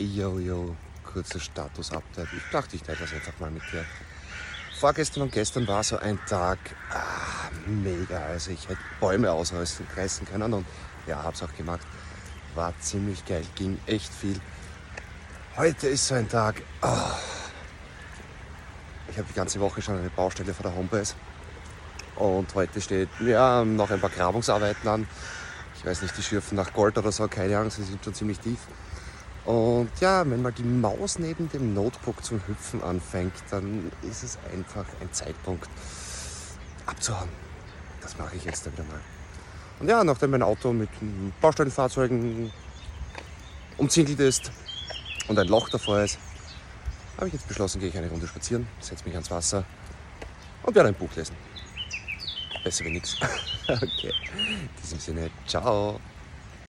Jojo, kurzes Status-Update. Ich dachte, ich teile das einfach mal mit dir. Vorgestern und gestern war so ein Tag ah, mega. Also ich hätte Bäume ausreißen können und ja, hab's auch gemacht. War ziemlich geil, ging echt viel. Heute ist so ein Tag. Oh. Ich habe die ganze Woche schon eine Baustelle vor der Homebase. Und heute steht ja noch ein paar Grabungsarbeiten an. Ich weiß nicht, die schürfen nach Gold oder so, keine Ahnung, sie sind schon ziemlich tief. Und ja, wenn mal die Maus neben dem Notebook zum Hüpfen anfängt, dann ist es einfach ein Zeitpunkt abzuhauen. Das mache ich jetzt wieder mal. Und ja, nachdem mein Auto mit Baustellenfahrzeugen umzingelt ist und ein Loch davor ist, habe ich jetzt beschlossen, gehe ich eine Runde spazieren, setze mich ans Wasser und werde ein Buch lesen. Besser wie nichts. okay. In diesem Sinne, ciao.